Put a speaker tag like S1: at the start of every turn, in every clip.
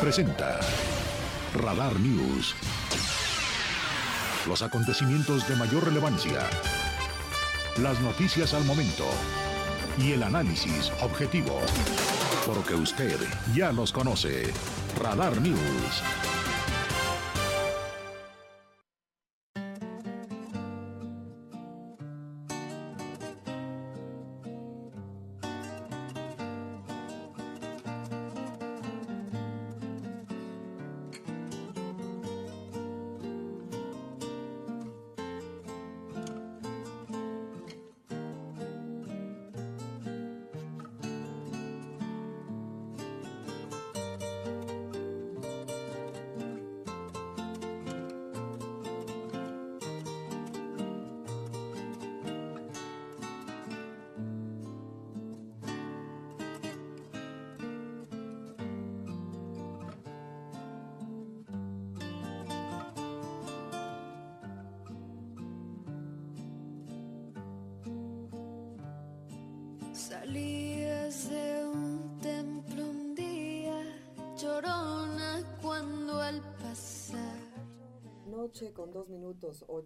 S1: presenta Radar News. Los acontecimientos de mayor relevancia. Las noticias al momento. Y el análisis objetivo. Porque usted ya los conoce. Radar News.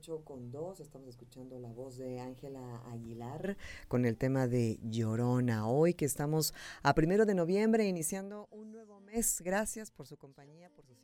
S2: con 2, estamos escuchando la voz de Ángela Aguilar con el tema de Llorona. Hoy que estamos a primero de noviembre iniciando un nuevo mes. Gracias por su compañía, por sus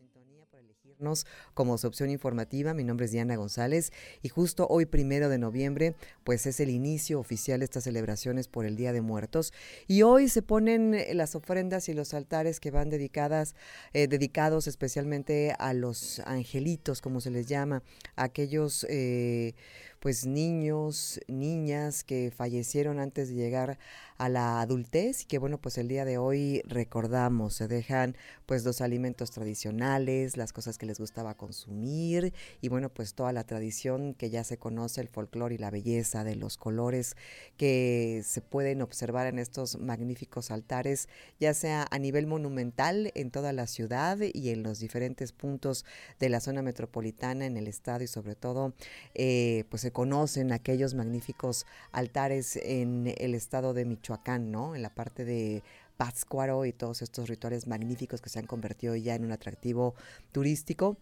S2: como su opción informativa. Mi nombre es Diana González y justo hoy primero de noviembre, pues es el inicio oficial de estas celebraciones por el Día de Muertos. Y hoy se ponen eh, las ofrendas y los altares que van dedicadas, eh, dedicados especialmente a los angelitos, como se les llama, aquellos eh, pues niños, niñas que fallecieron antes de llegar a la adultez y que bueno, pues el día de hoy recordamos, se dejan pues los alimentos tradicionales, las cosas que les gustaba consumir y bueno, pues toda la tradición que ya se conoce, el folclore y la belleza de los colores que se pueden observar en estos magníficos altares, ya sea a nivel monumental en toda la ciudad y en los diferentes puntos de la zona metropolitana, en el estado y sobre todo eh, pues conocen aquellos magníficos altares en el estado de Michoacán ¿no? En la parte de Pátzcuaro y todos estos rituales magníficos que se han convertido ya en un atractivo turístico.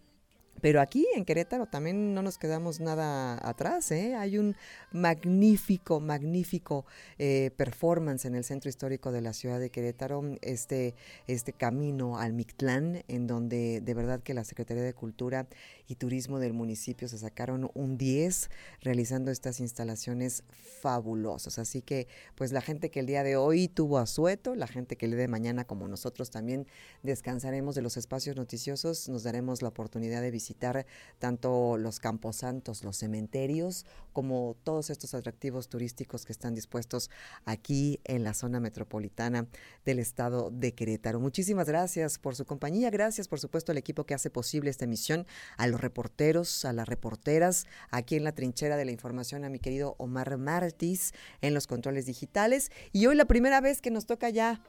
S2: Pero aquí en Querétaro también no nos quedamos nada atrás. ¿eh? Hay un magnífico, magnífico eh, performance en el centro histórico de la ciudad de Querétaro, este, este camino al Mictlán, en donde de verdad que la Secretaría de Cultura y Turismo del municipio se sacaron un 10 realizando estas instalaciones fabulosas. Así que pues la gente que el día de hoy tuvo asueto, la gente que el día de mañana como nosotros también descansaremos de los espacios noticiosos, nos daremos la oportunidad de visitar tanto los camposantos, los cementerios, como todos estos atractivos turísticos que están dispuestos aquí en la zona metropolitana del estado de Querétaro. Muchísimas gracias por su compañía, gracias por supuesto al equipo que hace posible esta emisión, a los reporteros, a las reporteras, aquí en la trinchera de la información, a mi querido Omar Martis en los controles digitales. Y hoy la primera vez que nos toca ya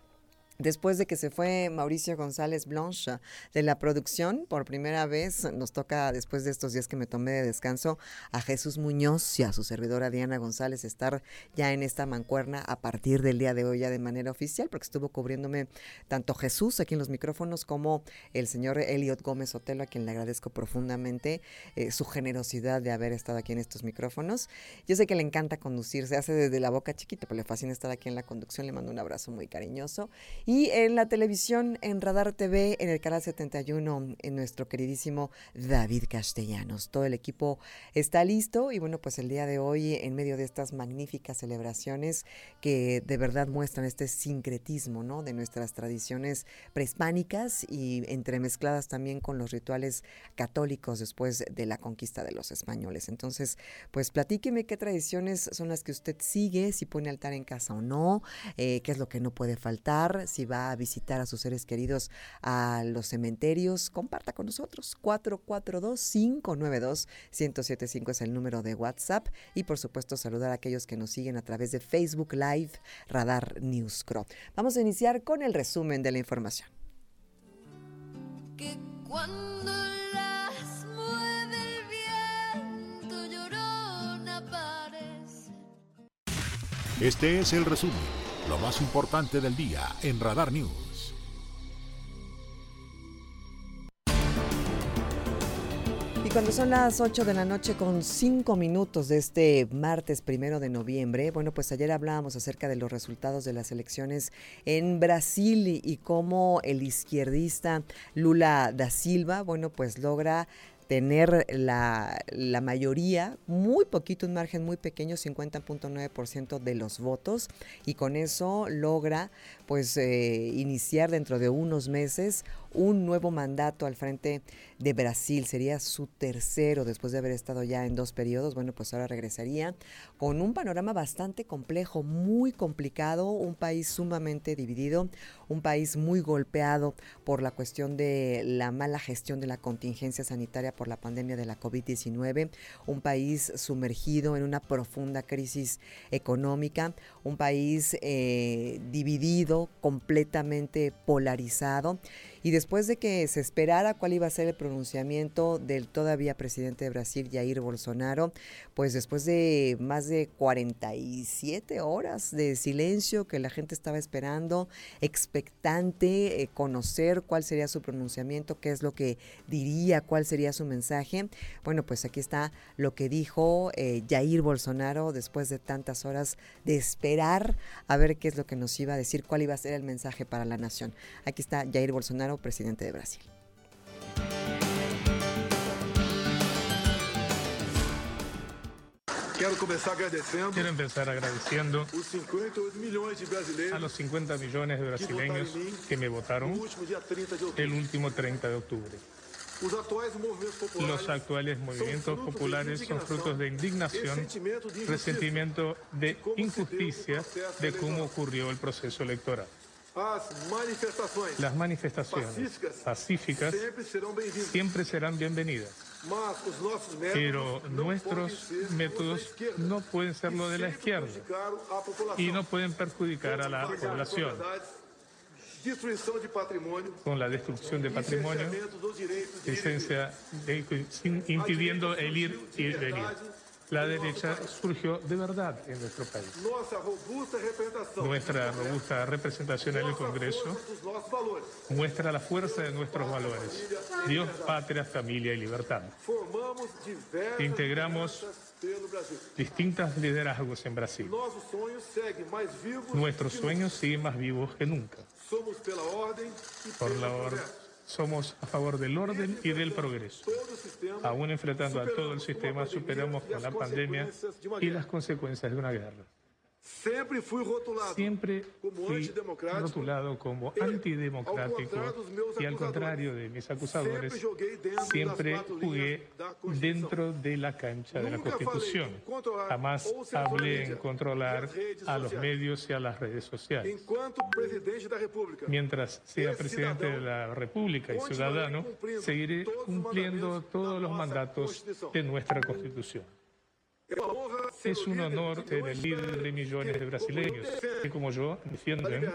S2: Después de que se fue Mauricio González Blanche de la producción, por primera vez nos toca, después de estos días que me tomé de descanso, a Jesús Muñoz y a su servidora Diana González estar ya en esta mancuerna a partir del día de hoy ya de manera oficial, porque estuvo cubriéndome tanto Jesús aquí en los micrófonos como el señor Eliot Gómez Otelo, a quien le agradezco profundamente eh, su generosidad de haber estado aquí en estos micrófonos. Yo sé que le encanta conducir, se hace desde la boca chiquita, pero le fascina estar aquí en la conducción, le mando un abrazo muy cariñoso. En la televisión, en Radar TV, en el canal 71, en nuestro queridísimo David Castellanos. Todo el equipo está listo y bueno, pues el día de hoy, en medio de estas magníficas celebraciones que de verdad muestran este sincretismo, ¿no? De nuestras tradiciones prehispánicas y entremezcladas también con los rituales católicos después de la conquista de los españoles. Entonces, pues platíqueme qué tradiciones son las que usted sigue, si pone altar en casa o no, eh, qué es lo que no puede faltar, si va a visitar a sus seres queridos a los cementerios, comparta con nosotros. 442-592-1075 es el número de WhatsApp. Y por supuesto, saludar a aquellos que nos siguen a través de Facebook Live Radar News Cro. Vamos a iniciar con el resumen de la información.
S3: Que cuando las mueve el viento llorona parece.
S1: Este es el resumen, lo más importante del día en Radar News.
S2: Y cuando son las 8 de la noche con 5 minutos de este martes primero de noviembre, bueno, pues ayer hablábamos acerca de los resultados de las elecciones en Brasil y, y cómo el izquierdista Lula da Silva, bueno, pues logra tener la, la, mayoría, muy poquito, un margen muy pequeño, 50.9% de los votos, y con eso logra pues eh, iniciar dentro de unos meses un nuevo mandato al frente de Brasil. Sería su tercero después de haber estado ya en dos periodos. Bueno, pues ahora regresaría con un panorama bastante complejo, muy complicado, un país sumamente dividido, un país muy golpeado por la cuestión de la mala gestión de la contingencia sanitaria por la pandemia de la COVID-19, un país sumergido en una profunda crisis económica, un país eh, dividido, completamente polarizado y después de que se esperara cuál iba a ser el pronunciamiento del todavía presidente de Brasil, Jair Bolsonaro, pues después de más de 47 horas de silencio que la gente estaba esperando, expectante, eh, conocer cuál sería su pronunciamiento, qué es lo que diría, cuál sería su mensaje. Bueno, pues aquí está lo que dijo eh, Jair Bolsonaro después de tantas horas de esperar a ver qué es lo que nos iba a decir, cuál iba a ser el mensaje para la nación. Aquí está Jair Bolsonaro, presidente de Brasil.
S4: Quero começar agradecendo
S5: Quiero empezar agradeciendo
S4: os 58 milhões de brasileiros
S5: a los 50 millones de brasileños que me votaron
S4: no último dia 30 de outubro.
S5: el último 30 de octubre. Los actuales movimientos populares son frutos de indignación,
S4: de injustiça.
S5: resentimiento de injusticia de cómo ocurrió el proceso electoral. Las manifestaciones
S4: pacíficas
S5: siempre serán bienvenidas, pero nuestros métodos no pueden ser
S4: que
S5: lo de la izquierda. y no pueden perjudicar a la población. con la destrucción de patrimonio,
S4: e vir.
S5: licencia de- impidiendo el ir y venir. La derecha surgió de verdad en nuestro país. Nuestra robusta representación en el Congreso muestra la fuerza de nuestros valores. Dios, patria, familia y libertad. Integramos. Distintos liderazgos en Brasil. Nuestros sueños siguen más vivos que nunca.
S4: e
S5: Por la or-
S4: progresso.
S5: Somos a favor del orden y del progreso. Aún enfrentando a todo el sistema, superamos con la pandemia y las consecuencias de una guerra.
S4: Sempre fui rotulado
S5: Siempre
S4: como
S5: fui
S4: antidemocrático
S5: rotulado como antidemocrático y al contrario de mis acusadores, siempre jugué dentro de la cancha de la Constitución.
S4: em controlar
S5: Jamás hablé en controlar
S4: e redes
S5: a los medios y a las redes sociales. Mientras sea presidente de la República y ciudadano, seguiré cumpliendo todos los mandatos de nuestra Constitución. Es un honor el líder de millones de brasileños que, como yo, defienden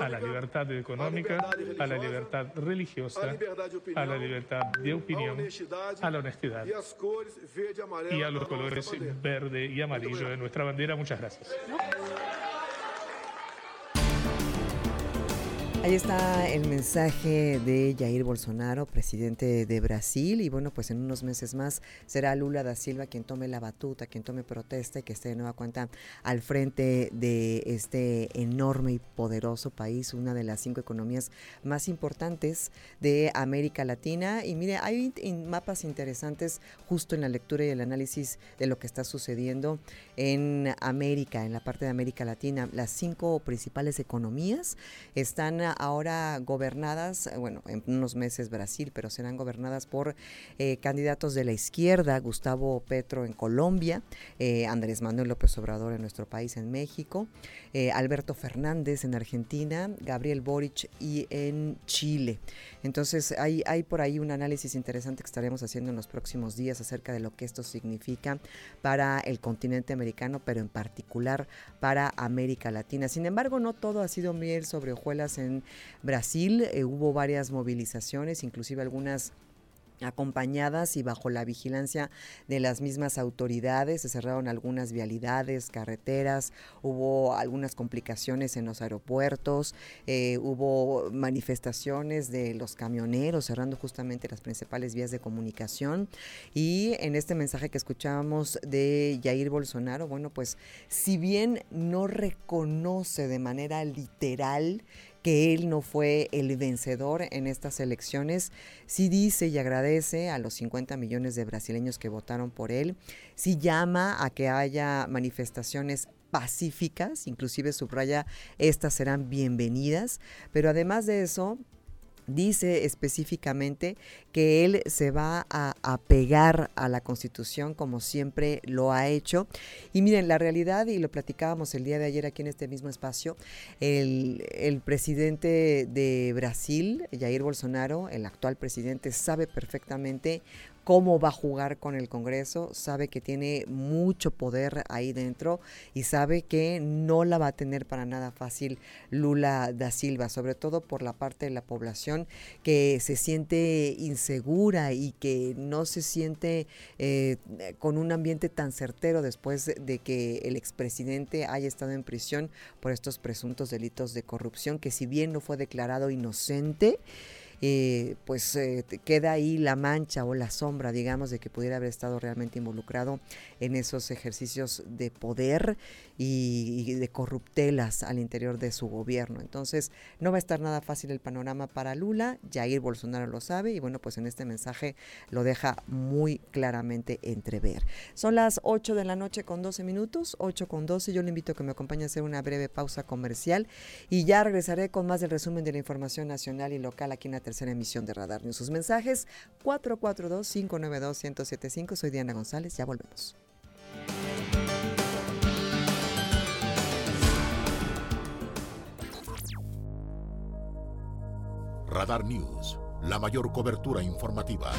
S5: a la libertad económica, a la libertad religiosa, a la libertad de opinión, a la honestidad y a los colores verde y amarillo de nuestra bandera. Muchas gracias.
S2: Ahí está el mensaje de Jair Bolsonaro, presidente de Brasil, y bueno, pues en unos meses más será Lula da Silva quien tome la batuta, quien tome protesta y que esté de nueva cuenta al frente de este enorme y poderoso país, una de las cinco economías más importantes de América Latina. Y mire, hay mapas interesantes justo en la lectura y el análisis de lo que está sucediendo en América, en la parte de América Latina. Las cinco principales economías están ahora gobernadas, eh, bueno, en unos meses Brasil, pero serán gobernadas por eh, candidatos de la izquierda, Gustavo Petro en Colombia, eh, Andrés Manuel López Obrador en nuestro país, en México, Alberto Fernández en Argentina, Gabriel Boric y en Chile. Entonces hay, hay por ahí un análisis interesante que estaremos haciendo en los próximos días acerca de lo que esto significa para el continente americano, pero en particular para América Latina. Sin embargo, no todo ha sido miel sobre hojuelas en Brasil. Eh, hubo varias movilizaciones, inclusive algunas acompañadas y bajo la vigilancia de las mismas autoridades. Se cerraron algunas vialidades, carreteras, hubo algunas complicaciones en los aeropuertos, eh, hubo manifestaciones de los camioneros cerrando justamente las principales vías de comunicación. Y en este mensaje que escuchábamos de Jair Bolsonaro, bueno, pues si bien no reconoce de manera literal que él no fue el vencedor en estas elecciones. Sí dice y agradece a los 50 millones de brasileños que votaron por él. Sí llama a que haya manifestaciones pacíficas, inclusive subraya, estas serán bienvenidas, pero además de eso, dice específicamente que él se va a apegar a la Constitución como siempre lo ha hecho. Y miren, la realidad, y lo platicábamos el día de ayer aquí en este mismo espacio, el, el presidente de Brasil, Jair Bolsonaro, el actual presidente, sabe perfectamente cómo va a jugar con el Congreso, sabe que tiene mucho poder ahí dentro y sabe que no la va a tener para nada fácil Lula da Silva, sobre todo por la parte de la población que se siente insegura y que no se siente eh, con un ambiente tan certero después de que el expresidente haya estado en prisión por estos presuntos delitos de corrupción, que si bien no fue declarado inocente, eh, pues eh, queda ahí la mancha o la sombra, digamos, de que pudiera haber estado realmente involucrado en esos ejercicios de poder y, de corruptelas al interior de su gobierno. Entonces, no va a estar nada fácil el panorama para Lula, Jair Bolsonaro lo sabe y bueno, pues en este mensaje lo deja muy claramente entrever. Son las 8 de la noche con 12 minutos, 8 con 12, yo le invito a que me acompañe a hacer una breve pausa comercial y ya regresaré con más del resumen de la información nacional y local aquí en la tercera emisión de Radar News. Sus mensajes 442-592-1075. Soy Diana González, ya volvemos.
S1: Radar News, la mayor cobertura informativa.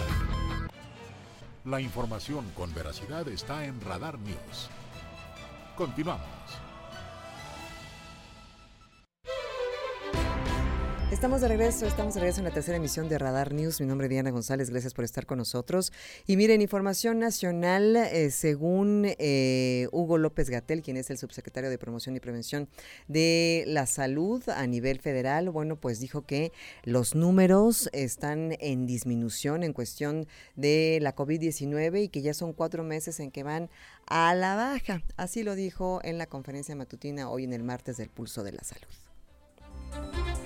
S1: La información con veracidad está en Radar News. Continuamos.
S2: Estamos de regreso, estamos de regreso en la tercera emisión de Radar News. Mi nombre es Diana González, gracias por estar con nosotros. Y miren, información nacional, eh, según eh, Hugo López Gatel, quien es el subsecretario de Promoción y Prevención de la Salud a nivel federal, bueno, pues dijo que los números están en disminución en cuestión de la COVID-19 y que ya son cuatro meses en que van a la baja. Así lo dijo en la conferencia matutina hoy en el martes del Pulso de la Salud.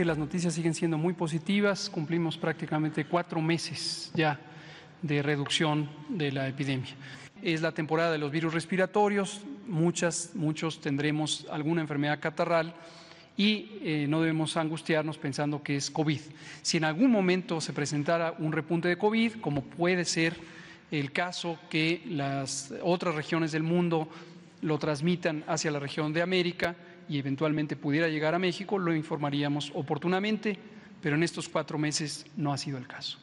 S6: Que las noticias siguen siendo muy positivas. Cumplimos prácticamente cuatro meses ya de reducción de la epidemia. Es la temporada de los virus respiratorios, muchas, muchos tendremos alguna enfermedad catarral y eh, no debemos angustiarnos pensando que es COVID. Si en algún momento se presentara un repunte de COVID, como puede ser el caso que las otras regiones del mundo lo transmitan hacia la región de América, y eventualmente pudiera llegar a México, lo informaríamos oportunamente, pero en estos cuatro meses no ha sido el caso.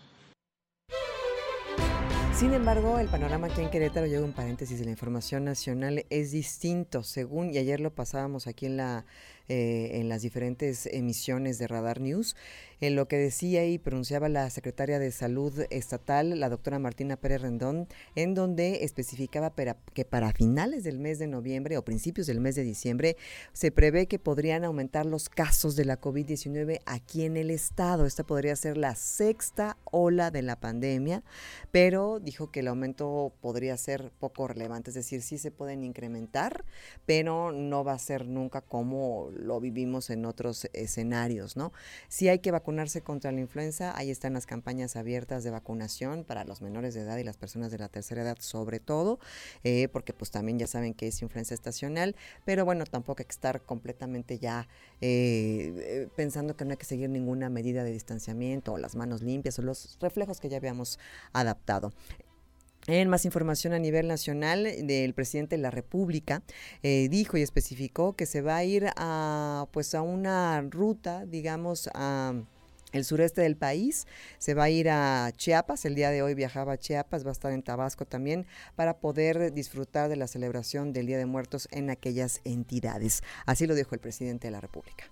S2: Sin embargo, el panorama aquí en Querétaro, llega un paréntesis de la información nacional, es distinto, según, y ayer lo pasábamos aquí en la eh, en las diferentes emisiones de Radar News. En lo que decía y pronunciaba la secretaria de Salud Estatal, la doctora Martina Pérez Rendón, en donde especificaba que para finales del mes de noviembre o principios del mes de diciembre se prevé que podrían aumentar los casos de la COVID-19 aquí en el estado. Esta podría ser la sexta ola de la pandemia, pero dijo que el aumento podría ser poco relevante, es decir, sí se pueden incrementar, pero no va a ser nunca como lo vivimos en otros escenarios, ¿no? Si hay que vacunarse contra la influenza, ahí están las campañas abiertas de vacunación para los menores de edad y las personas de la tercera edad sobre todo, eh, porque pues también ya saben que es influenza estacional, pero bueno, tampoco hay que estar completamente ya eh, eh, pensando que no hay que seguir ninguna medida de distanciamiento o las manos limpias o los reflejos que ya habíamos adaptado. En más información a nivel nacional, del presidente de la República eh, dijo y especificó que se va a ir a pues a una ruta, digamos, a el sureste del país, se va a ir a Chiapas, el día de hoy viajaba a Chiapas, va a estar en Tabasco también para poder disfrutar de la celebración del Día de Muertos en aquellas entidades. Así lo dijo el presidente de la República.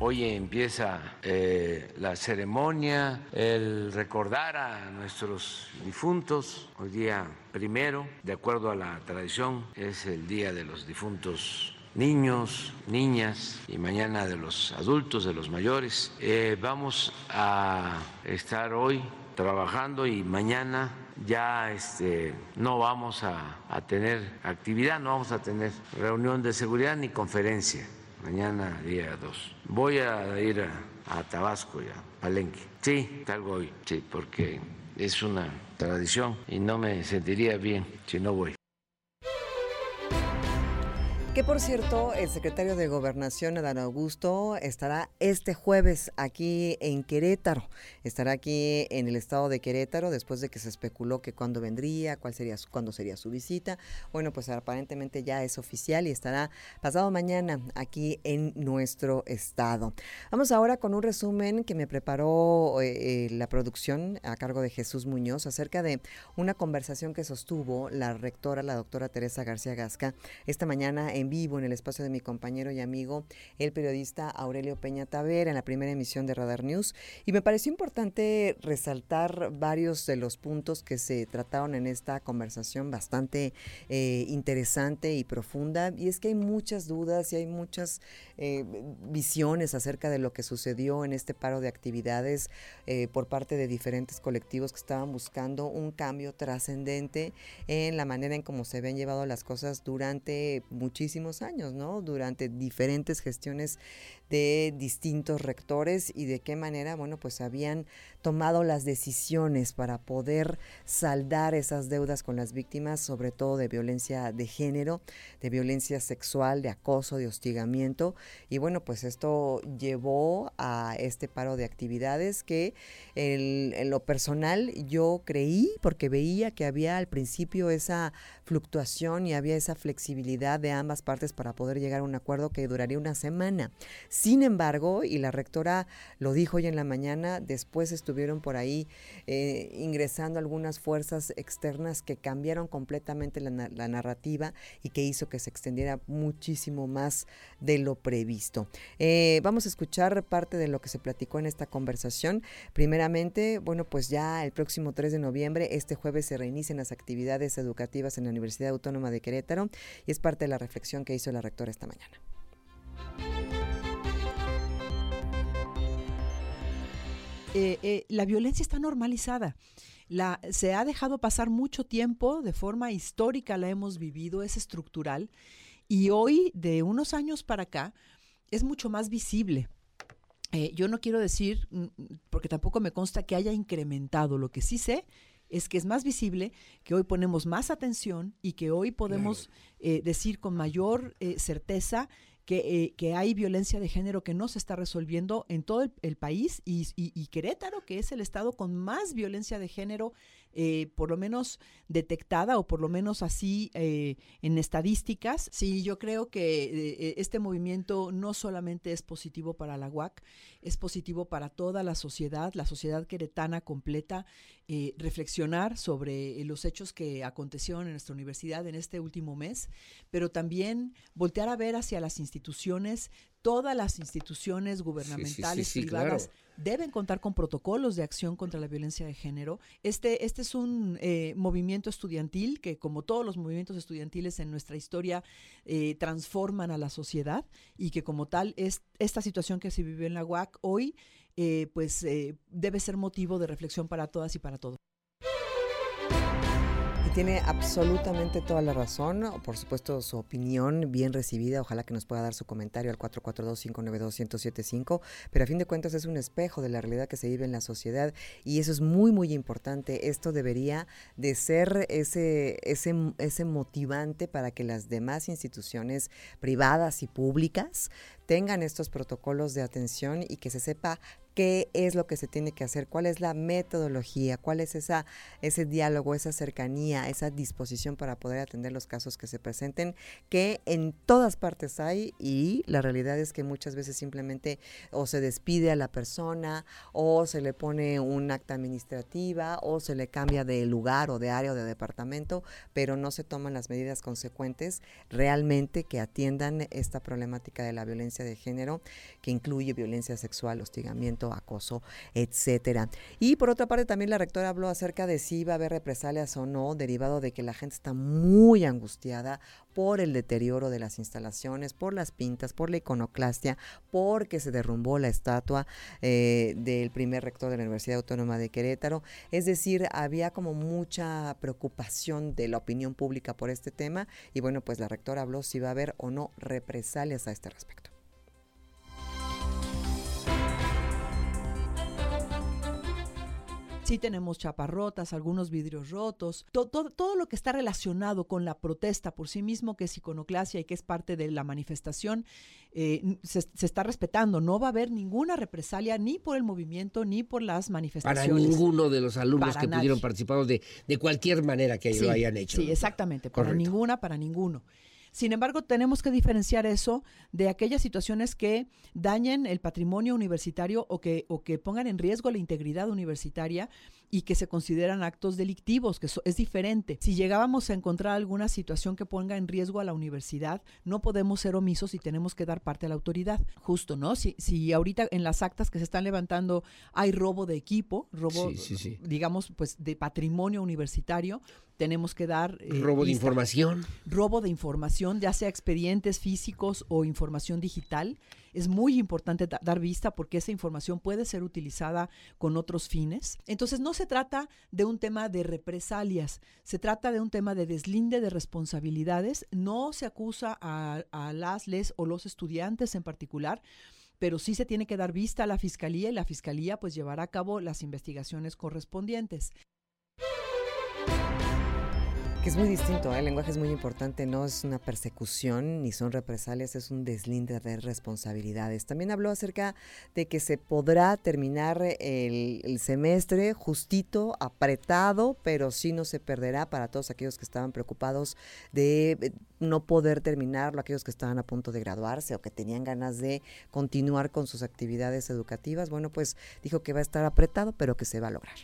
S7: Hoy empieza eh, la ceremonia, el recordar a nuestros difuntos. Hoy día primero, de acuerdo a la tradición, es el día de los difuntos niños, niñas y mañana de los adultos, de los mayores. Eh, vamos a estar hoy trabajando y mañana ya este, no vamos a, tener actividad, no vamos a tener reunión de seguridad ni conferencia. Mañana día 2. Voy a ir a, Tabasco y a Palenque. Sí, salgo hoy, sí, porque es una tradición y no me sentiría bien si no voy.
S2: Que por cierto, el secretario de Gobernación, Adán Augusto, estará este jueves aquí en Querétaro. Estará aquí en el estado de Querétaro después de que se especuló que cuándo vendría, cuál sería su, cuándo sería su visita. Bueno, pues aparentemente ya es oficial y estará pasado mañana aquí en nuestro estado. Vamos ahora con un resumen que me preparó eh, eh, la producción a cargo de Jesús Muñoz acerca de una conversación que sostuvo la rectora, la doctora Teresa García Gasca, esta mañana en vivo en el espacio de mi compañero y amigo, el periodista Aurelio Peña Tavera, en la primera emisión de Radar News. Y me pareció importante resaltar varios de los puntos que se trataron en esta conversación bastante eh, interesante y profunda. Y es que hay muchas dudas y hay muchas eh, visiones acerca de lo que sucedió en este paro de actividades eh, por parte de diferentes colectivos que estaban buscando un cambio trascendente en la manera en cómo se habían llevado las cosas durante años, ¿no? Durante diferentes gestiones de distintos rectores y de qué manera, bueno, pues habían tomado las decisiones para poder saldar esas deudas con las víctimas, sobre todo de violencia de género, de violencia sexual, de acoso, de hostigamiento. Y bueno, pues esto llevó a este paro de actividades que en lo personal yo creí, porque veía que había al principio esa fluctuación y había esa flexibilidad de ambas partes para poder llegar a un acuerdo que duraría una semana. Sin embargo, y la rectora lo dijo hoy en la mañana, después estuvieron por ahí eh, ingresando algunas fuerzas externas que cambiaron completamente la, narrativa y que hizo que se extendiera muchísimo más de lo previsto. Eh, vamos a escuchar parte de lo que se platicó en esta conversación. Primeramente, bueno, pues ya el próximo 3 de noviembre, este jueves se reinician las actividades educativas en la Universidad Autónoma de Querétaro y es parte de la reflexión que hizo la rectora esta mañana.
S8: Eh, eh, la violencia está normalizada. La, se ha dejado pasar mucho tiempo, de forma histórica la hemos vivido, es estructural, y hoy, de unos años para acá, es mucho más visible. Eh, yo no quiero decir, mm, porque tampoco me consta que haya incrementado, lo que sí sé es que es más visible, que hoy ponemos más atención y que hoy podemos claro. eh, decir con mayor eh, certeza que, eh, que, hay violencia de género que no se está resolviendo en todo el, país y, y, Querétaro, que es el estado con más violencia de género eh, por lo menos detectada o por lo menos así eh, en estadísticas. Sí, yo creo que eh, este movimiento no solamente es positivo para la UAC, es positivo para toda la sociedad, la sociedad queretana completa, reflexionar sobre los hechos que acontecieron en nuestra universidad en este último mes, pero también voltear a ver hacia las instituciones, todas las instituciones gubernamentales, sí, sí, sí, privadas. Claro deben contar con protocolos de acción contra la violencia de género. Este, este es un eh, movimiento estudiantil que, como todos los movimientos estudiantiles en nuestra historia, eh, transforman a la sociedad y que como tal es esta situación que se vive en la UAC hoy, eh, pues debe ser motivo de reflexión para todas y para todos.
S2: Tiene absolutamente toda la razón, por supuesto su opinión bien recibida, ojalá que nos pueda dar su comentario al 442-592-1075, pero a fin de cuentas es un espejo de la realidad que se vive en la sociedad y eso es muy muy importante, esto debería de ser ese, ese, ese motivante para que las demás instituciones privadas y públicas tengan estos protocolos de atención y que se sepa qué es lo que se tiene que hacer, cuál es la metodología, cuál es esa, ese diálogo, esa cercanía, esa disposición para poder atender los casos que se presenten, que en todas partes hay y la realidad es que muchas veces simplemente o se despide a la persona o se le pone un acta administrativa o se le cambia de lugar o de área o de departamento, pero no se toman las medidas consecuentes realmente que atiendan esta problemática de la violencia de género, que incluye violencia sexual, hostigamiento, acoso, etcétera. Y por otra parte también la rectora habló acerca de si iba a haber represalias o no, derivado de que la gente está muy angustiada por el deterioro de las instalaciones, por las pintas, por la iconoclastia, porque se derrumbó la estatua eh, del primer rector de la Universidad Autónoma de Querétaro. Es decir, había como mucha preocupación de la opinión pública por este tema y bueno, pues la rectora habló si va a haber o no represalias a este respecto.
S8: Sí tenemos chaparrotas, algunos vidrios rotos, to- to- todo lo que está relacionado con la protesta por sí mismo, que es iconoclasia y que es parte de la manifestación, eh, se, se está respetando. No va a haber ninguna represalia ni por el movimiento ni por las
S9: Para
S8: manifestaciones.
S9: ninguno de los alumnos
S8: Para
S9: que
S8: nadie.
S9: pudieron participar de, de cualquier manera que
S8: Sí,
S9: lo hayan hecho.
S8: Sí,
S9: ¿no?
S8: exactamente. Para
S9: Correcto.
S8: ninguna, para ninguno. Sin embargo, tenemos que diferenciar eso de aquellas situaciones que dañen el patrimonio universitario o que, o que pongan en riesgo la integridad universitaria y que se consideran actos delictivos, que eso es diferente. Si llegábamos a encontrar alguna situación que ponga en riesgo a la universidad, no podemos ser omisos y tenemos que dar parte a la autoridad. Justo, ¿no? Si, si ahorita en las actas que se están levantando hay robo de equipo, robo,
S9: Sí, sí, sí.
S8: digamos, pues de patrimonio universitario, tenemos que dar... eh,
S9: Robo de
S8: lista.
S9: información.
S8: Robo de información, ya sea expedientes físicos o información digital. Es muy importante da- dar vista porque esa información puede ser utilizada con otros fines. Entonces no se trata de un tema de represalias, se trata de un tema de deslinde de responsabilidades. No se acusa a, a las, les o los estudiantes en particular, pero sí se tiene que dar vista a la fiscalía y la fiscalía pues llevará a cabo las investigaciones correspondientes.
S2: Que es muy distinto, ¿eh? el lenguaje es muy importante, no es una persecución ni son represalias, es un deslinde de responsabilidades. También habló acerca de que se podrá terminar el, el semestre justito, apretado, pero sí no se perderá para todos aquellos que estaban preocupados de eh, no poder terminarlo, aquellos que estaban a punto de graduarse o que tenían ganas de continuar con sus actividades educativas. Bueno, pues dijo que va a estar apretado, pero que se va a lograr.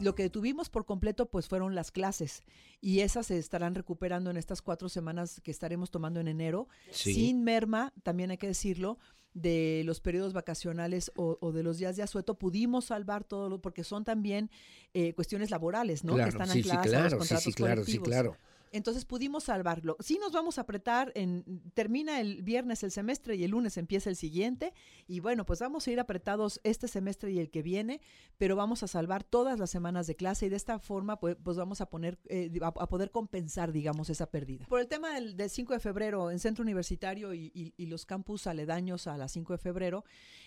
S8: Lo que tuvimos por completo pues fueron las clases y esas se estarán recuperando en estas cuatro semanas que estaremos tomando en enero,
S9: Sí.
S8: sin merma, también hay que decirlo, de los periodos vacacionales o, o de los días de asueto. Pudimos salvar todo, lo- porque son también eh, cuestiones laborales, ¿no?
S9: Claro,
S8: que están
S9: sí, sí,
S8: ancladas a los
S9: claro, sí,
S8: contratos
S9: sí, claro, sí,
S8: colectivos.
S9: claro.
S8: Entonces pudimos salvarlo. Sí nos vamos a apretar, en, termina el viernes el semestre y el lunes empieza el siguiente. Y bueno, pues vamos a ir apretados este semestre y el que viene, pero vamos a salvar todas las semanas de clase y de esta forma pues, pues vamos a, poner, eh, a, poder compensar, digamos, esa pérdida. Por el tema del, del 5 de febrero en Centro Universitario y, y- los campus aledaños a la 5 de febrero,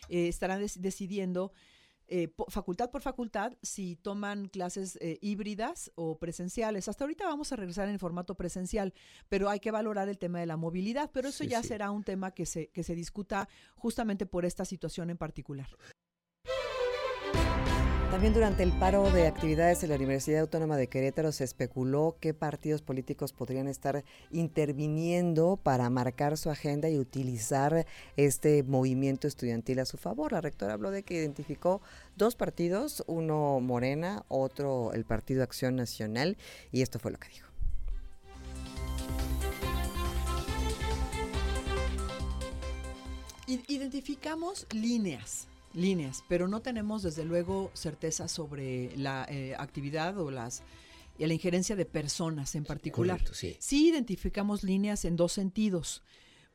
S8: eh, estarán decidiendo eh, po- facultad por facultad si toman clases eh, híbridas o presenciales. Hasta ahorita vamos a regresar en formato presencial, pero hay que valorar el tema de la movilidad, pero eso
S9: Sí,
S8: ya
S9: sí.
S8: será un tema que se, que se discuta justamente por esta situación en particular.
S2: También durante el paro de actividades en la Universidad Autónoma de Querétaro se especuló qué partidos políticos podrían estar interviniendo para marcar su agenda y utilizar este movimiento estudiantil a su favor. La rectora habló de que identificó dos partidos, uno Morena, otro el Partido Acción Nacional, y esto fue lo que dijo.
S8: Identificamos líneas, líneas, pero no tenemos desde luego certeza sobre la eh, actividad o las y la injerencia de personas en particular.
S9: Correcto, sí.
S8: Sí identificamos líneas en dos sentidos.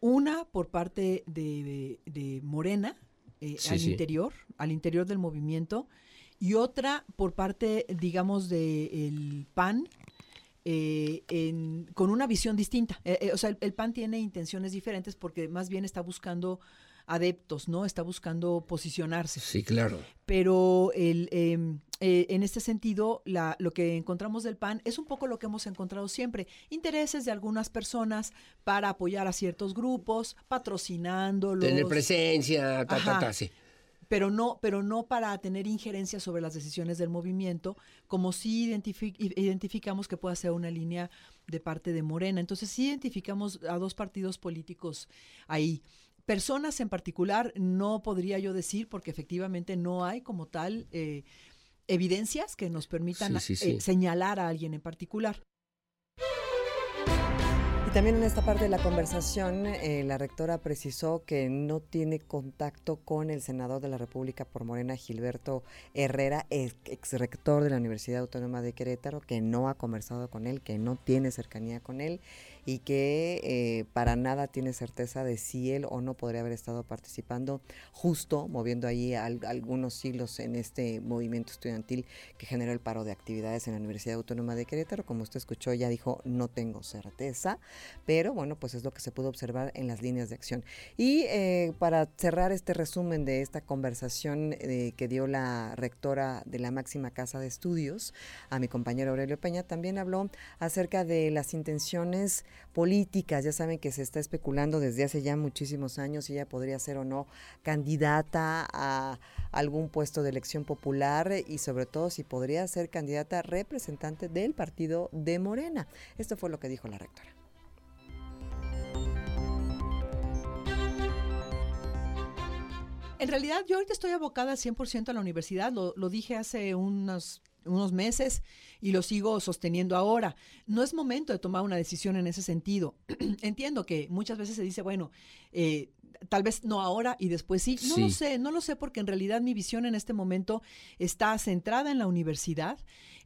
S8: Una por parte de, de- de Morena, eh,
S9: Sí,
S8: al
S9: sí.
S8: interior, al interior del movimiento, y otra por parte, digamos, del PAN, eh, en- con una visión distinta. Eh, eh, o sea, el, el PAN tiene intenciones diferentes porque más bien está buscando adeptos, ¿no? Está buscando posicionarse.
S9: Sí, claro.
S8: Pero el, em, eh, en este sentido, la, lo que encontramos del PAN es un poco lo que hemos encontrado siempre. Intereses de algunas personas para apoyar a ciertos grupos, patrocinándolos.
S9: Tener presencia, ta, ta, ta, sí.
S8: pero no, pero no para tener injerencia sobre las decisiones del movimiento, como si identifi- identificamos que pueda ser una línea de parte de Morena. Entonces sí identificamos a dos partidos políticos ahí. Personas en particular no podría yo decir porque efectivamente no hay como tal eh, evidencias que nos permitan
S9: Sí, sí,
S8: eh, señalar a alguien en particular.
S2: Y también en esta parte de la conversación, eh, la rectora precisó que no tiene contacto con el senador de la República por Morena, Gilberto Herrera, ex, ex rector de la Universidad Autónoma de Querétaro, que no ha conversado con él, que no tiene cercanía con él y que eh, para nada tiene certeza de si él o no podría haber estado participando justo moviendo ahí al- algunos hilos en este movimiento estudiantil que generó el paro de actividades en la Universidad Autónoma de Querétaro. Como usted escuchó, ella dijo, no tengo certeza, pero bueno, pues es lo que se pudo observar en las líneas de acción. Y eh, para cerrar este resumen de esta conversación eh, que dio la rectora de la máxima casa de estudios, a mi compañero Aurelio Peña, también habló acerca de las intenciones políticas. Ya saben que se está especulando desde hace ya muchísimos años si ella podría ser o no candidata a algún puesto de elección popular y sobre todo si podría ser candidata representante del partido de Morena. Esto fue lo que dijo la rectora.
S8: En realidad, yo ahorita estoy abocada al 100% a la universidad, lo dije hace unos, unos meses y lo sigo sosteniendo ahora. No es momento de tomar una decisión en ese sentido. Entiendo que muchas veces se dice, bueno, eh, tal vez no ahora y después sí. No lo sé, no lo sé porque en realidad mi visión en este momento está centrada en la universidad.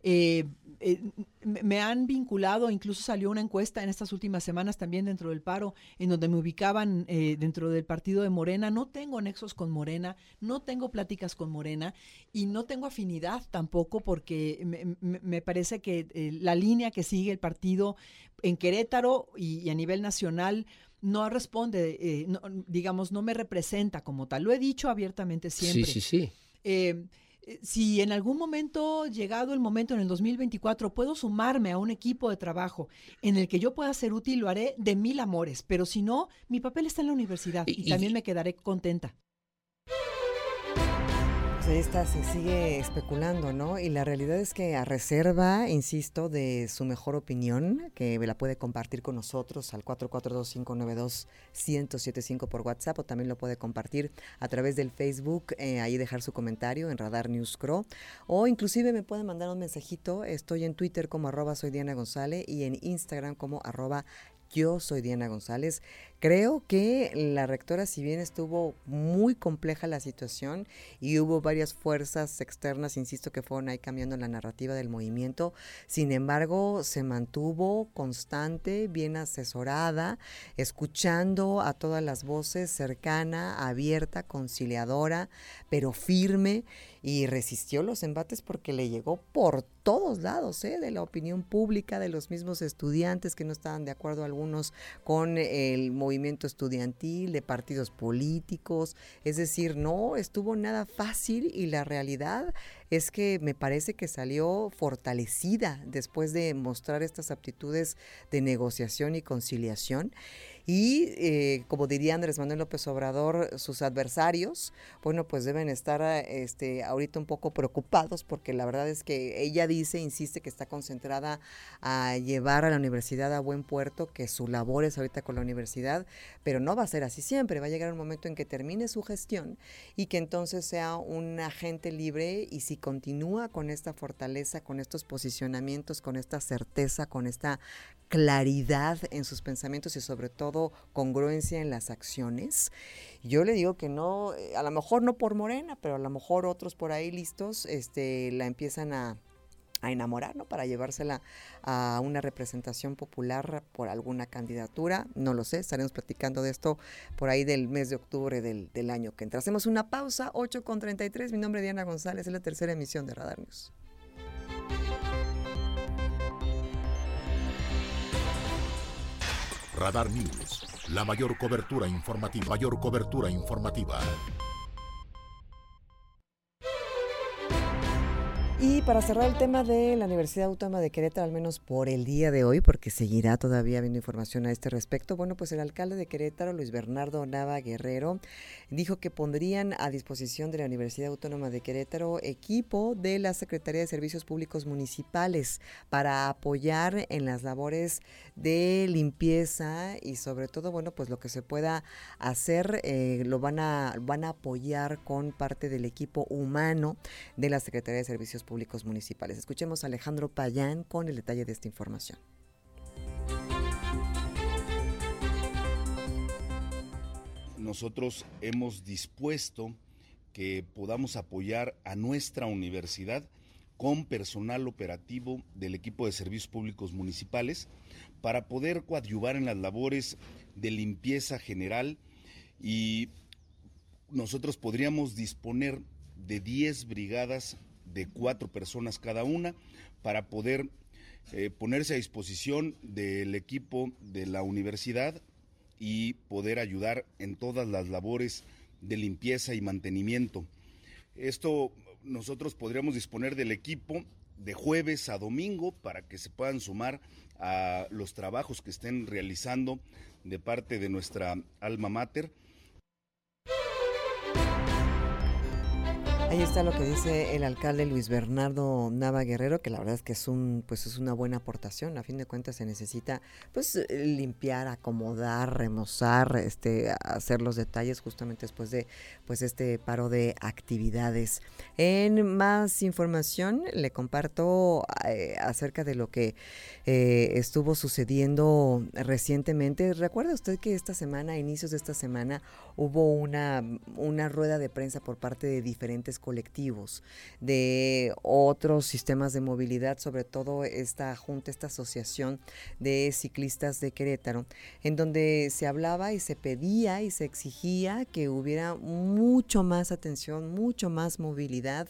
S8: Eh, eh, me han vinculado, incluso salió una encuesta en estas últimas semanas también dentro del paro, en donde me ubicaban eh, dentro del partido de Morena. No tengo nexos con Morena, no tengo pláticas con Morena y no tengo afinidad tampoco porque me, me- me parece que la línea que sigue el partido en Querétaro y, y a nivel nacional no responde, eh, no- digamos, no me representa como tal. Lo he dicho abiertamente siempre.
S9: Sí, sí, sí.
S8: Eh, eh, si en algún momento, llegado el momento en el 2024, puedo sumarme a un equipo de trabajo en el que yo pueda ser útil, lo haré de mil amores. Pero si no, mi papel está en la universidad y,
S9: Y- y-
S8: también me quedaré contenta.
S2: Está, se sigue especulando, ¿no? Y la realidad es que a reserva, insisto, de su mejor opinión, que la puede compartir con nosotros al 442-592-1075 por WhatsApp o también lo puede compartir a través del Facebook, eh, ahí dejar su comentario en Radar News Cro, o inclusive me puede mandar un mensajito, estoy en Twitter como arroba soy Diana González y en Instagram como arroba yo soy Diana González. Creo que la rectora, si bien estuvo muy compleja la situación y hubo varias fuerzas externas, insisto, que fueron ahí cambiando la narrativa del movimiento, sin embargo, se mantuvo constante, bien asesorada, escuchando a todas las voces, cercana, abierta, conciliadora, pero firme y resistió los embates porque le llegó por todos lados, ¿eh? de la opinión pública, de los mismos estudiantes que no estaban de acuerdo algunos con el movimiento estudiantil, de partidos políticos, es decir, no estuvo nada fácil y la realidad es que me parece que salió fortalecida después de mostrar estas aptitudes de negociación y conciliación. Y eh, como diría Andrés Manuel López Obrador, sus adversarios, bueno, pues deben estar eh, este, ahorita un poco preocupados porque la verdad es que ella dice, insiste que está concentrada a llevar a la universidad a buen puerto, que su labor es ahorita con la universidad, pero no va a ser así siempre, va a llegar un momento en que termine su gestión y que entonces sea un agente libre y si continúa con esta fortaleza, con estos posicionamientos, con esta certeza, con esta claridad en sus pensamientos y sobre todo congruencia en las acciones. Yo le digo que no, eh, a lo mejor no por Morena, pero a lo mejor otros por ahí listos, este, la empiezan a, a enamorar, ¿no? Para llevársela a una representación popular por alguna candidatura, no lo sé, estaremos platicando de esto por ahí del mes de octubre del, del año que entra. Hacemos una pausa, 8 con 33, mi nombre es Diana González, es la tercera emisión de Radar News.
S1: Radar News, La mayor cobertura informativa, mayor cobertura informativa.
S2: Y para cerrar el tema de la Universidad Autónoma de Querétaro, al menos por el día de hoy, porque seguirá todavía habiendo información a este respecto, bueno, pues el alcalde de Querétaro, Luis Bernardo Nava Guerrero, dijo que pondrían a disposición de la Universidad Autónoma de Querétaro equipo de la Secretaría de Servicios Públicos Municipales para apoyar en las labores de limpieza y sobre todo, bueno, pues lo que se pueda hacer, eh, lo van a, van a apoyar con parte del equipo humano de la Secretaría de Servicios Públicos Municipales. Escuchemos a Alejandro Payán con el detalle de esta información.
S10: Nosotros hemos dispuesto que podamos apoyar a nuestra universidad con personal operativo del equipo de servicios públicos municipales para poder coadyuvar en las labores de limpieza general y nosotros podríamos disponer de 10 brigadas de cuatro personas cada una para poder eh, ponerse a disposición del equipo de la universidad y poder ayudar en todas las labores de limpieza y mantenimiento. Esto nosotros podríamos disponer del equipo de jueves a domingo para que se puedan sumar a los trabajos que estén realizando de parte de nuestra alma mater.
S2: Ahí está lo que dice el alcalde Luis Bernardo Nava Guerrero, que la verdad es que es un, pues es una buena aportación. A fin de cuentas se necesita, pues, limpiar, acomodar, remozar, este, hacer los detalles justamente después de, pues, este paro de actividades. En más información le comparto eh, acerca de lo que eh, estuvo sucediendo recientemente. Recuerda usted que esta semana, a inicios de esta semana, hubo una, una rueda de prensa por parte de diferentes colectivos, de otros sistemas de movilidad, sobre todo esta junta, esta asociación de ciclistas de Querétaro, en donde se hablaba y se pedía y se exigía que hubiera mucho más atención, mucho más movilidad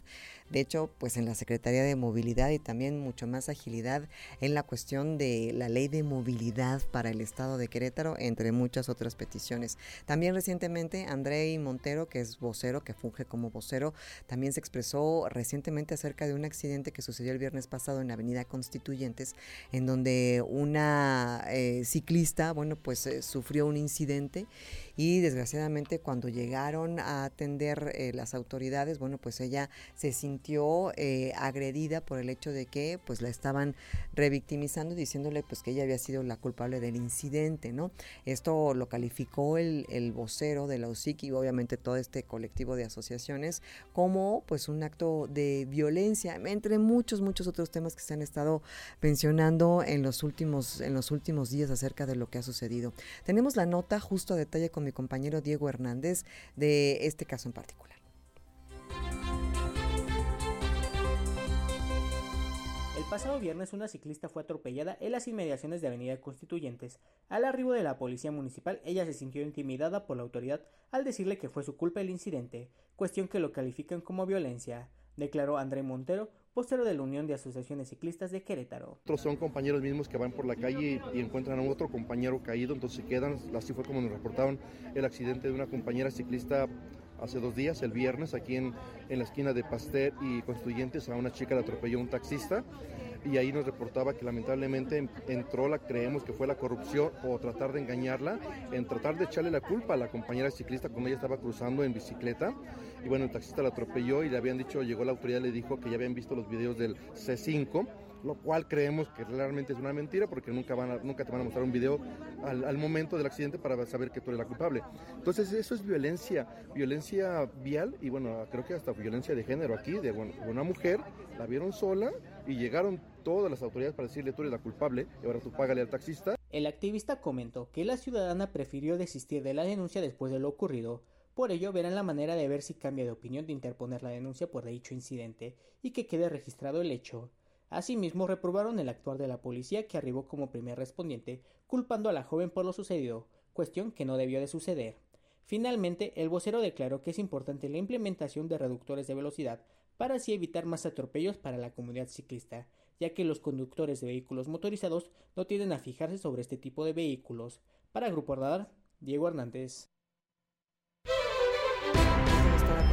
S2: de hecho, pues en la Secretaría de Movilidad y también mucho más agilidad en la cuestión de la ley de movilidad para el estado de Querétaro, entre muchas otras peticiones. También recientemente Andrei Montero, que es vocero, que funge como vocero, también se expresó recientemente acerca de un accidente que sucedió el viernes pasado en la Avenida Constituyentes, en donde una eh, ciclista, bueno, pues eh, sufrió un incidente y desgraciadamente cuando llegaron a atender eh, las autoridades, bueno, pues ella se sintió eh, agredida por el hecho de que pues la estaban revictimizando diciéndole pues que ella había sido la culpable del incidente, ¿no? Esto lo calificó el, el vocero de la UCIC y obviamente todo este colectivo de asociaciones como pues un acto de violencia, entre muchos, muchos otros temas que se han estado mencionando en los últimos, en los últimos días acerca de lo que ha sucedido. Tenemos la nota justo a detalle con mi compañero Diego Hernández de este caso en particular.
S11: El pasado viernes una ciclista fue atropellada en las inmediaciones de Avenida Constituyentes. Al arribo de la policía municipal, ella se sintió intimidada por la autoridad al decirle que fue su culpa el incidente, cuestión que lo califican como violencia, declaró André Montero, postero de la Unión de Asociaciones Ciclistas de Querétaro.
S12: Otros son compañeros mismos que van por la calle y, encuentran a otro compañero caído, entonces quedan, así fue como nos reportaron el accidente de una compañera ciclista hace dos días, el viernes, aquí en, en la esquina de Pasteur y Constituyentes, a una chica le atropelló un taxista y ahí nos reportaba que lamentablemente entró la, creemos que fue la corrupción o tratar de engañarla, en tratar de echarle la culpa a la compañera ciclista cuando ella estaba cruzando en bicicleta. Y bueno, el taxista la atropelló y le habían dicho, llegó la autoridad, le dijo que ya habían visto los videos del C5 lo cual creemos que realmente es una mentira porque nunca, van a, nunca te van a mostrar un video al, al, momento del accidente para saber que tú eres la culpable. Entonces eso es violencia, violencia vial y bueno, creo que hasta violencia de género aquí, de una mujer, la vieron sola y llegaron todas las autoridades para decirle tú eres la culpable y ahora tú págale al taxista.
S11: El activista comentó que la ciudadana prefirió desistir de la denuncia después de lo ocurrido. Por ello verán la manera de ver si cambia de opinión de interponer la denuncia por dicho incidente y que quede registrado el hecho. Asimismo, reprobaron el actuar de la policía que arribó como primer respondiente, culpando a la joven por lo sucedido, cuestión que no debió de suceder. Finalmente, el vocero declaró que es importante la implementación de reductores de velocidad para así evitar más atropellos para la comunidad ciclista, ya que los conductores de vehículos motorizados no tienden a fijarse sobre este tipo de vehículos. Para Grupo Radar, Diego Hernández.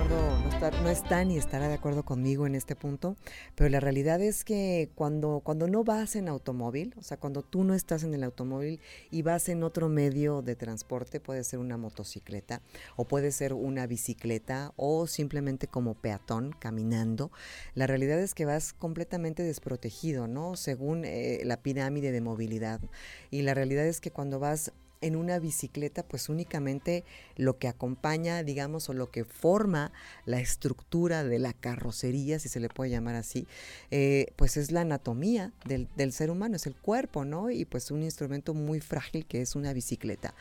S2: No está ni estará de acuerdo conmigo en este punto, pero la realidad es que cuando, cuando no vas en automóvil, o sea, cuando tú no estás en el automóvil y vas en otro medio de transporte, puede ser una motocicleta o puede ser una bicicleta o simplemente como peatón caminando, la realidad es que vas completamente desprotegido, ¿no? Según eh, la pirámide de movilidad. Y la realidad es que cuando vas en una bicicleta, pues únicamente lo que acompaña, digamos, o lo que forma la estructura de la carrocería, si se le puede llamar así, eh, pues es la anatomía del, del, ser humano, es el cuerpo, ¿no? Y pues un instrumento muy frágil que es una bicicleta.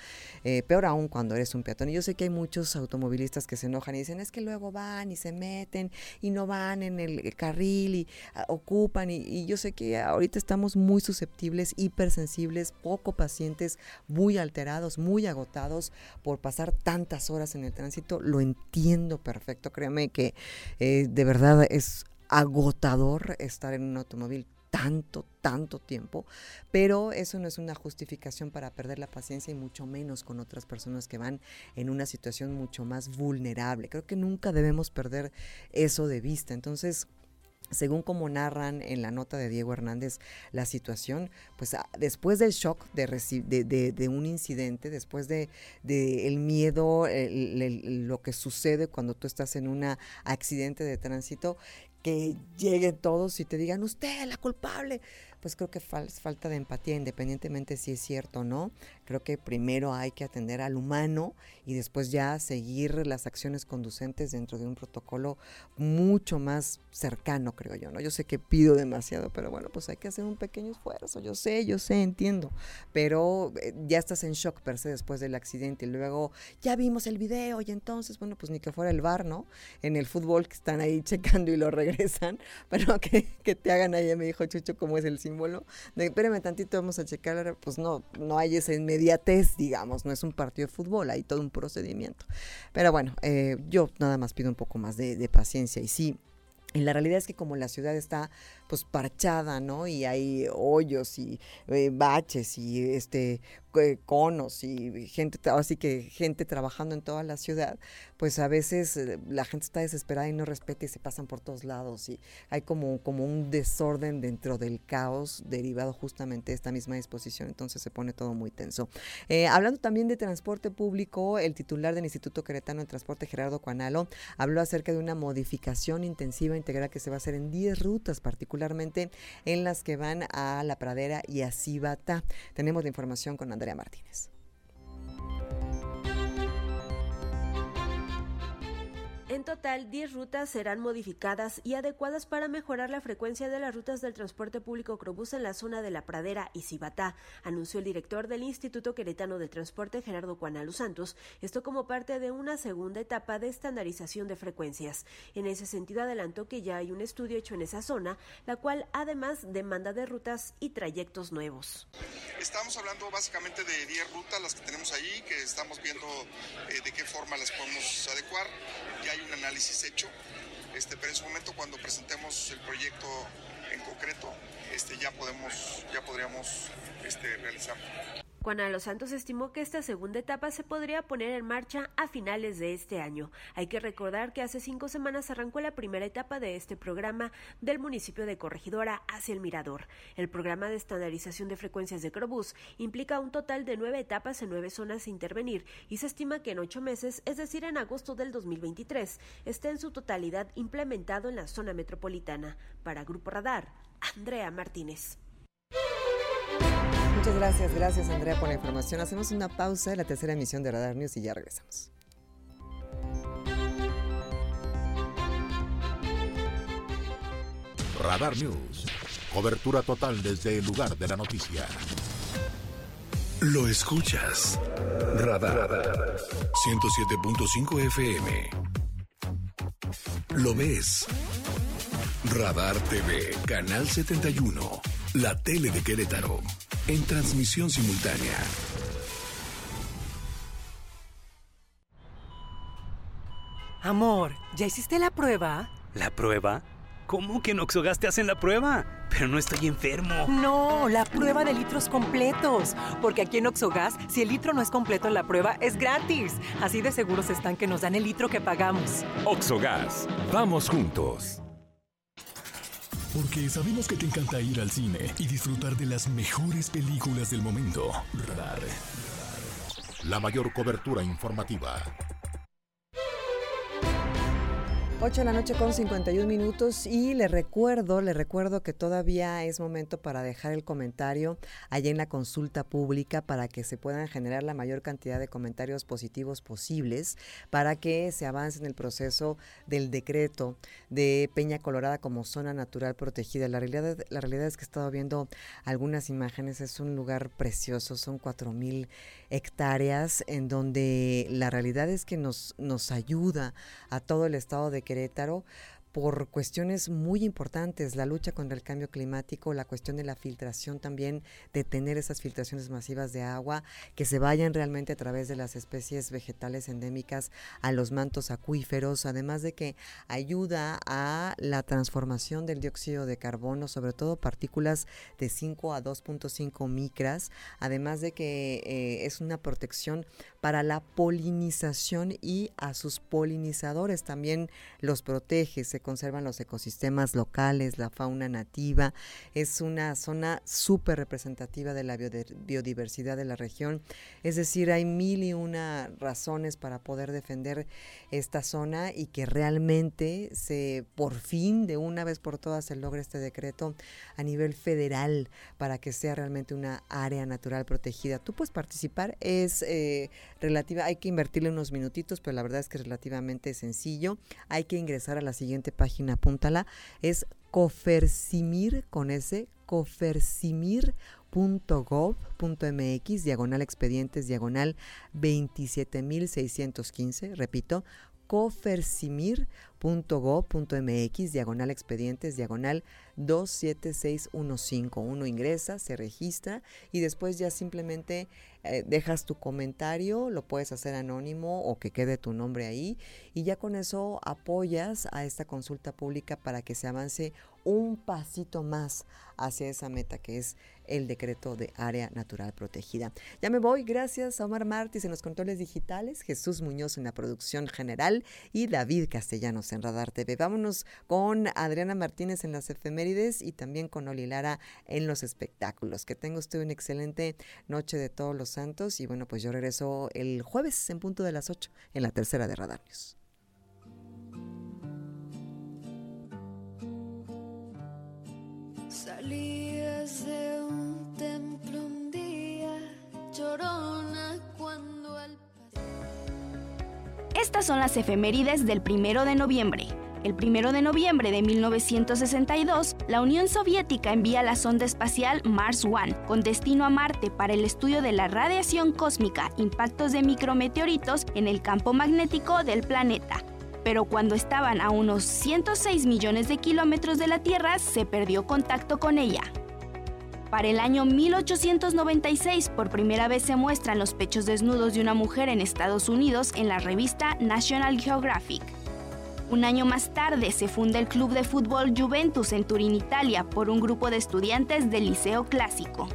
S2: Eh, peor aún cuando eres un peatón. Y yo sé que hay muchos automovilistas que se enojan y dicen, es que luego van y se meten y no van en el carril y uh, ocupan. Y, y yo sé que ahorita estamos muy susceptibles, hipersensibles, poco pacientes, muy alterados, muy agotados por pasar tantas horas en el tránsito, lo entiendo perfecto, créeme que eh, de verdad es agotador estar en un automóvil tanto, tanto tiempo, pero eso no es una justificación para perder la paciencia y mucho menos con otras personas que van en una situación mucho más vulnerable. Creo que nunca debemos perder eso de vista. Entonces, según como narran en la nota de Diego Hernández la situación, pues después del shock de, de, un incidente, después de, el miedo, lo que sucede cuando tú estás en un accidente de tránsito, que lleguen todos y te digan, usted es la culpable, pues creo que fal falta de empatía, independientemente si es cierto o no. Creo que primero hay que atender al humano y después ya seguir las acciones conducentes dentro de un protocolo mucho más cercano, creo yo, ¿no? Yo sé que pido demasiado, pero bueno, pues hay que hacer un pequeño esfuerzo. Yo sé, yo sé, entiendo, pero eh, ya estás en shock per se después del accidente y luego ya vimos el video y entonces, bueno, pues ni que fuera el bar, ¿no? En el fútbol que están ahí checando y lo regresan, pero que, que te hagan ahí, me dijo Chucho, cómo es el símbolo. De, espérame tantito, vamos a checar, pues no, no hay esa inmediatez, digamos, no es un partido de fútbol, hay todo un procedimiento. Pero bueno, eh, yo nada más pido un poco más de, de paciencia y sí. La realidad es que como la ciudad está pues parchada, ¿no? Y hay hoyos y eh, baches y este eh, conos y gente, así que gente trabajando en toda la ciudad, pues a veces eh, la gente está desesperada y no respeta y se pasan por todos lados y hay como, como un desorden dentro del caos derivado justamente de esta misma disposición, entonces se pone todo muy tenso. Hablando también de transporte público, el titular del Instituto Queretano de Transporte, Gerardo Cuanalo, habló acerca de una modificación intensiva integral que se va a hacer en 10 rutas, particularmente en las que van a La Pradera y a Cibata. Tenemos la información con Andrea Martínez.
S13: En total, 10 rutas serán modificadas y adecuadas para mejorar la frecuencia de las rutas del transporte público Crobús en la zona de La Pradera y Cibatá, anunció el director del Instituto Queretano de Transporte, Gerardo Cuanalu Santos, esto como parte de una segunda etapa de estandarización de frecuencias. En ese sentido, adelantó que ya hay un estudio hecho en esa zona, la cual además demanda de rutas y trayectos nuevos.
S14: Estamos hablando básicamente de 10 rutas, las que tenemos ahí, que estamos viendo eh, de qué forma las podemos adecuar. Ya hay un análisis hecho, este, pero en su momento cuando presentemos el proyecto en concreto, este, ya podemos, ya podríamos este, realizarlo.
S13: Juan A. Los Santos estimó que esta segunda etapa se podría poner en marcha a finales de este año. Hay que recordar que hace cinco semanas arrancó la primera etapa de este programa del municipio de Corregidora hacia el Mirador. El programa de estandarización de frecuencias de Crobús implica un total de nueve etapas en nueve zonas a intervenir y se estima que en ocho meses, es decir, en agosto del 2023, esté en su totalidad implementado en la zona metropolitana. Para Grupo Radar, Andrea Martínez.
S2: Muchas gracias, gracias Andrea por la información. Hacemos una pausa de la tercera emisión de Radar News y ya regresamos.
S1: Radar News. Cobertura total desde el lugar de la noticia.
S15: Lo escuchas. Radar. 107.5 FM. Lo ves. Radar TV, Canal 71. La tele de Querétaro. En transmisión simultánea.
S16: Amor, ¿ya hiciste la prueba?
S17: ¿La prueba?
S16: ¿Cómo que en Oxogas te hacen la prueba? Pero no estoy enfermo.
S17: No, la prueba de litros completos. Porque aquí en Oxogas, si el litro no es completo en la prueba, es gratis. Así de seguros están que nos dan el litro que pagamos.
S15: Oxogas, vamos juntos. Porque sabemos que te encanta ir al cine y disfrutar de las mejores películas del momento. Radar.
S1: La mayor cobertura informativa.
S2: 8 de la noche con 51 minutos y le recuerdo, le recuerdo que todavía es momento para dejar el comentario allá en la consulta pública para que se puedan generar la mayor cantidad de comentarios positivos posibles para que se avance en el proceso del decreto de Peña Colorada como zona natural protegida. La realidad, la realidad es que he estado viendo algunas imágenes, es un lugar precioso, son 4000 hectáreas en donde la realidad es que nos, nos ayuda a todo el estado de Querétaro por cuestiones muy importantes, la lucha contra el cambio climático, la cuestión de la filtración también, de tener esas filtraciones masivas de agua, que se vayan realmente a través de las especies vegetales endémicas a los mantos acuíferos, además de que ayuda a la transformación del dióxido de carbono, sobre todo partículas de 5 a 2.5 micras, además de que eh, es una protección para la polinización y a sus polinizadores. También los protege, se conservan los ecosistemas locales, la fauna nativa, es una zona súper representativa de la biodiversidad de la región, es decir, hay mil y una razones para poder defender esta zona y que realmente se, por fin, de una vez por todas, se logre este decreto a nivel federal para que sea realmente una área natural protegida. Tú puedes participar, es eh, relativa, hay que invertirle unos minutitos, pero la verdad es que es relativamente sencillo. Hay que ingresar a la siguiente página, apúntala, es cofersimir con ese cofersimir.gov.mx, diagonal expedientes, diagonal 27615, repito, cofersimir.gov.mx, diagonal expedientes, diagonal 27615. Uno ingresa, se registra y después ya simplemente eh, dejas tu comentario, lo puedes hacer anónimo o que quede tu nombre ahí y ya con eso apoyas a esta consulta pública para que se avance un pasito más hacia esa meta que es el decreto de área natural protegida. Ya me voy, gracias a Omar Martí en los controles digitales, Jesús Muñoz en la producción general y David Castellanos en Radar TV. Vámonos con Adriana Martínez en las efemérides y también con Oli Lara en los espectáculos. Que tenga usted una excelente noche de todos los santos y bueno, pues yo regreso el jueves en punto de las 8 en la tercera de Radar News.
S3: Un templo un día, llorona cuando
S18: Estas son las efemérides del primero de noviembre. El primero de noviembre de 1962, la Unión Soviética envía la sonda espacial Mars One con destino a Marte para el estudio de la radiación cósmica, impactos de micrometeoritos en el campo magnético del planeta. Pero cuando estaban a unos 106 millones de kilómetros de la Tierra, se perdió contacto con ella. Para el año 1896, por primera vez se muestran los pechos desnudos de una mujer en Estados Unidos en la revista National Geographic. Un año más tarde se funda el club de fútbol Juventus en Turín, Italia, por un grupo de estudiantes del Liceo Clásico.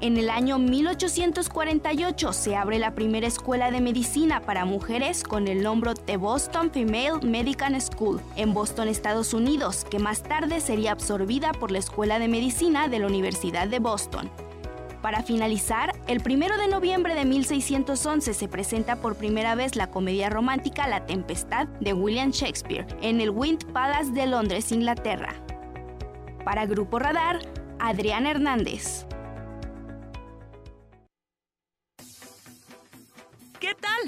S18: En el año 1848 se abre la primera escuela de medicina para mujeres con el nombre The Boston Female Medical School en Boston, Estados Unidos, que más tarde sería absorbida por la Escuela de Medicina de la Universidad de Boston. Para finalizar, el 1 de noviembre de 1611 se presenta por primera vez la comedia romántica La Tempestad de William Shakespeare en el Wind Palace de Londres, Inglaterra. Para Grupo Radar, Adrián Hernández.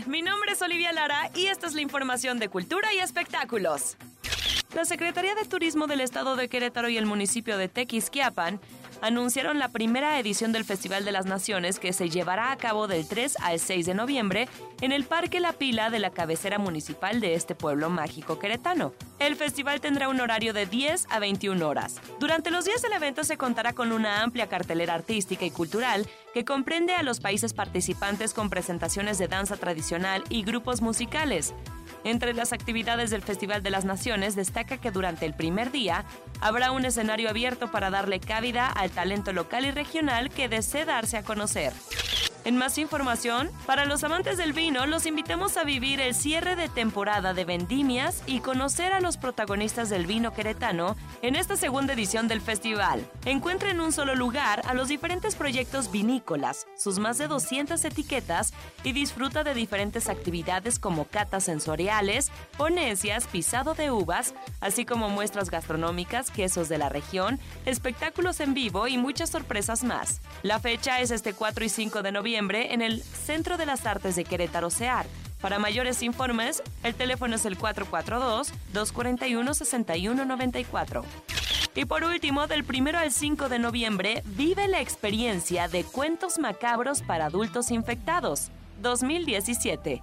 S19: Mi nombre es Olivia Lara y esta es la información de cultura y espectáculos. La Secretaría de Turismo del Estado de Querétaro y el municipio de Tequisquiapan anunciaron la primera edición del Festival de las Naciones que se llevará a cabo del 3 al 6 de noviembre en el Parque La Pila de la cabecera municipal de este pueblo mágico queretano. El festival tendrá un horario de 10 a 21 horas. Durante los días del evento se contará con una amplia cartelera artística y cultural que comprende a los países participantes con presentaciones de danza tradicional y grupos musicales. Entre las actividades del Festival de las Naciones destaca que durante el primer día habrá un escenario abierto para darle cabida al talento local y regional que desee darse a conocer. En más información, para los amantes del vino, los invitamos a vivir el cierre de temporada de vendimias y conocer a los protagonistas del vino queretano en esta segunda edición del festival. Encuentra en un solo lugar a los diferentes proyectos vinícolas, sus más de 200 etiquetas y disfruta de diferentes actividades como catas sensoriales, ponencias, pisado de uvas, así como muestras gastronómicas, quesos de la región, espectáculos en vivo y muchas sorpresas más. La fecha es este 4 y 5 de noviembre en el Centro de las Artes de Querétaro SEAR. Para mayores informes, el teléfono es el 442-241-6194. Y por último, del 1 al 5 de noviembre, vive la experiencia de Cuentos Macabros para Adultos Infectados, 2017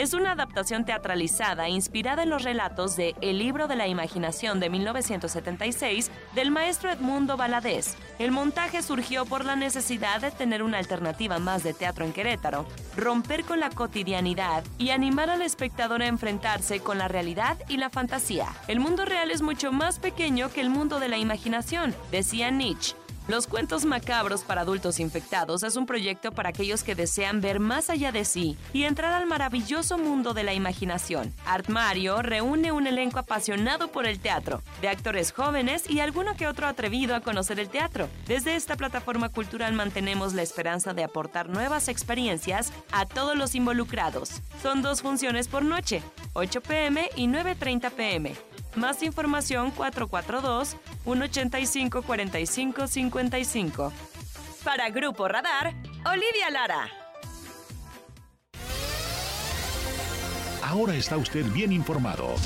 S19: es una adaptación teatralizada inspirada en los relatos de El libro de la imaginación de 1976 del maestro Edmundo Valadez. El montaje surgió por la necesidad de tener una alternativa más de teatro en Querétaro, romper con la cotidianidad y animar al espectador a enfrentarse con la realidad y la fantasía. El mundo real es mucho más pequeño que el mundo de la imaginación, decía Nietzsche. Los cuentos macabros para adultos infectados es un proyecto para aquellos que desean ver más allá de sí y entrar al maravilloso mundo de la imaginación. Art Mario reúne un elenco apasionado por el teatro, de actores jóvenes y alguno que otro atrevido a conocer el teatro. Desde esta plataforma cultural mantenemos la esperanza de aportar nuevas experiencias a todos los involucrados. Son dos funciones por noche, 8 pm y 9.30 pm. Más información 442-185-4555. Para Grupo Radar, Olivia Lara.
S1: Ahora está usted bien informado.